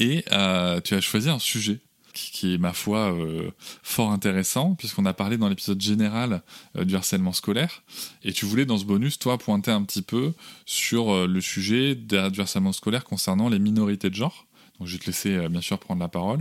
et euh, tu as choisi un sujet qui, est, ma foi, euh, fort intéressant, puisqu'on a parlé dans l'épisode général euh, du harcèlement scolaire. Et tu voulais, dans ce bonus, toi, pointer un petit peu sur le sujet du harcèlement scolaire concernant les minorités de genre. Je vais te laisser, euh, bien sûr, prendre la parole.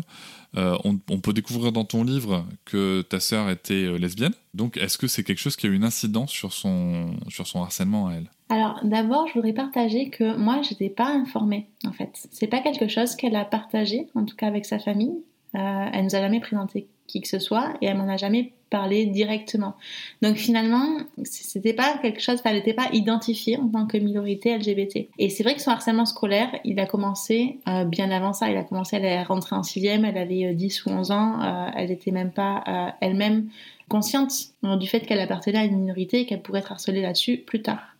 Euh, on, peut découvrir dans ton livre que ta sœur était euh, lesbienne. Donc, est-ce que c'est quelque chose qui a eu une incidence sur son, sur son harcèlement à elle? Alors d'abord, je voudrais partager que moi, je n'étais pas informée en fait. C'est pas quelque chose qu'elle a partagé, en tout cas avec sa famille. Elle nous a jamais présenté qui que ce soit et elle m'en a jamais parlé directement. Donc finalement, c'était pas quelque chose, elle n'était pas identifiée en tant que minorité LGBT. Et c'est vrai que son harcèlement scolaire, il a commencé euh, bien avant ça. Il a commencé, elle est rentrée en sixième, elle avait euh, 10 ou 11 ans, euh, elle n'était même pas euh, elle-même consciente euh, du fait qu'elle appartenait à une minorité et qu'elle pourrait être harcelée là-dessus plus tard.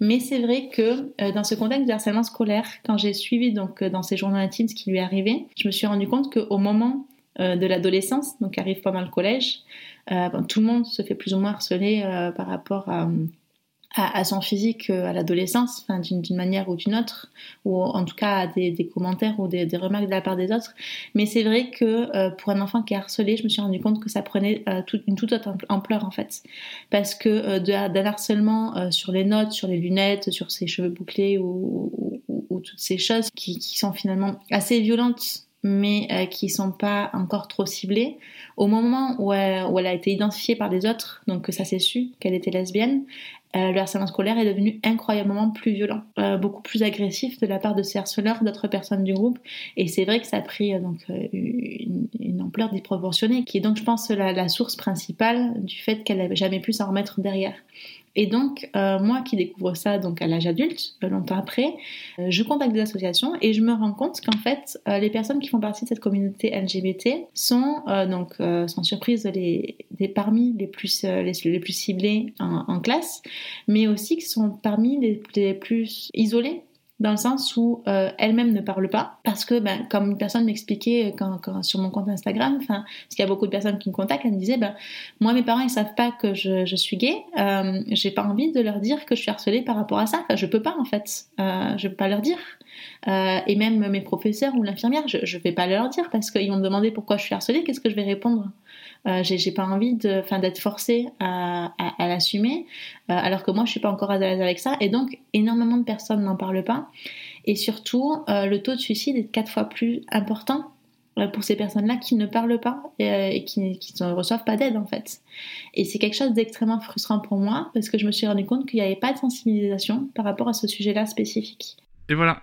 Mais c'est vrai que euh, dans ce contexte de harcèlement scolaire, quand j'ai suivi donc euh, dans ses journaux intimes ce qui lui arrivait, je me suis rendu compte qu'au moment euh, de l'adolescence, donc arrive pendant le collège, euh, bon, tout le monde se fait plus ou moins harceler euh, par rapport à, son physique euh, à l'adolescence, d'une manière ou d'une autre, ou en tout cas à des, commentaires ou des, remarques de la part des autres. Mais c'est vrai que pour un enfant qui est harcelé, je me suis rendu compte que ça prenait une toute autre ampleur en fait parce que euh, d'un harcèlement sur les notes, sur les lunettes, sur ses cheveux bouclés ou, ou- ou- ou toutes ces choses qui sont finalement assez violentes mais euh, qui sont pas encore trop ciblées. Au moment où elle, où elle a été identifiée par les autres, donc que ça s'est su qu'elle était lesbienne, euh, le harcèlement scolaire est devenu incroyablement plus violent, euh, beaucoup plus agressif de la part de ses harceleurs, d'autres personnes du groupe. Et c'est vrai que ça a pris euh, donc euh, une, une ampleur disproportionnée, qui est donc, je pense, la, la source principale du fait qu'elle n'avait jamais pu s'en remettre derrière. Et donc, euh, moi qui découvre ça donc à l'âge adulte, euh, longtemps après, euh, je contacte des associations et je me rends compte qu'en fait, les personnes qui font partie de cette communauté LGBT sont donc sans surprise les, parmi les plus les, les plus ciblés en, en classe, mais aussi qui sont parmi les, les plus isolés dans le sens où euh, elle-même ne parle pas parce que ben, comme une personne m'expliquait quand, quand- sur mon compte Instagram enfin parce qu'il y a beaucoup de personnes qui me contactent elle me disait ben moi mes parents ils savent pas que je, je suis gay euh, j'ai pas envie de leur dire que je suis harcelée par rapport à ça. Enfin, je peux pas en fait. Euh, je peux pas leur dire Euh, et même mes professeurs ou l'infirmière je, je vais pas leur dire parce qu'ils vont me demander pourquoi je suis harcelée qu'est-ce que je vais répondre? Euh, j'ai pas envie d'être forcée à, l'assumer, euh, alors que moi je suis pas encore à l'aise avec ça, et donc énormément de personnes n'en parlent pas, et surtout euh, le taux de suicide est quatre fois plus important pour ces personnes-là qui ne parlent pas et, et qui, qui ne reçoivent pas d'aide en fait. Et c'est quelque chose d'extrêmement frustrant pour moi parce que je me suis rendu compte qu'il n'y avait pas de sensibilisation par rapport à ce sujet-là spécifique. Et voilà,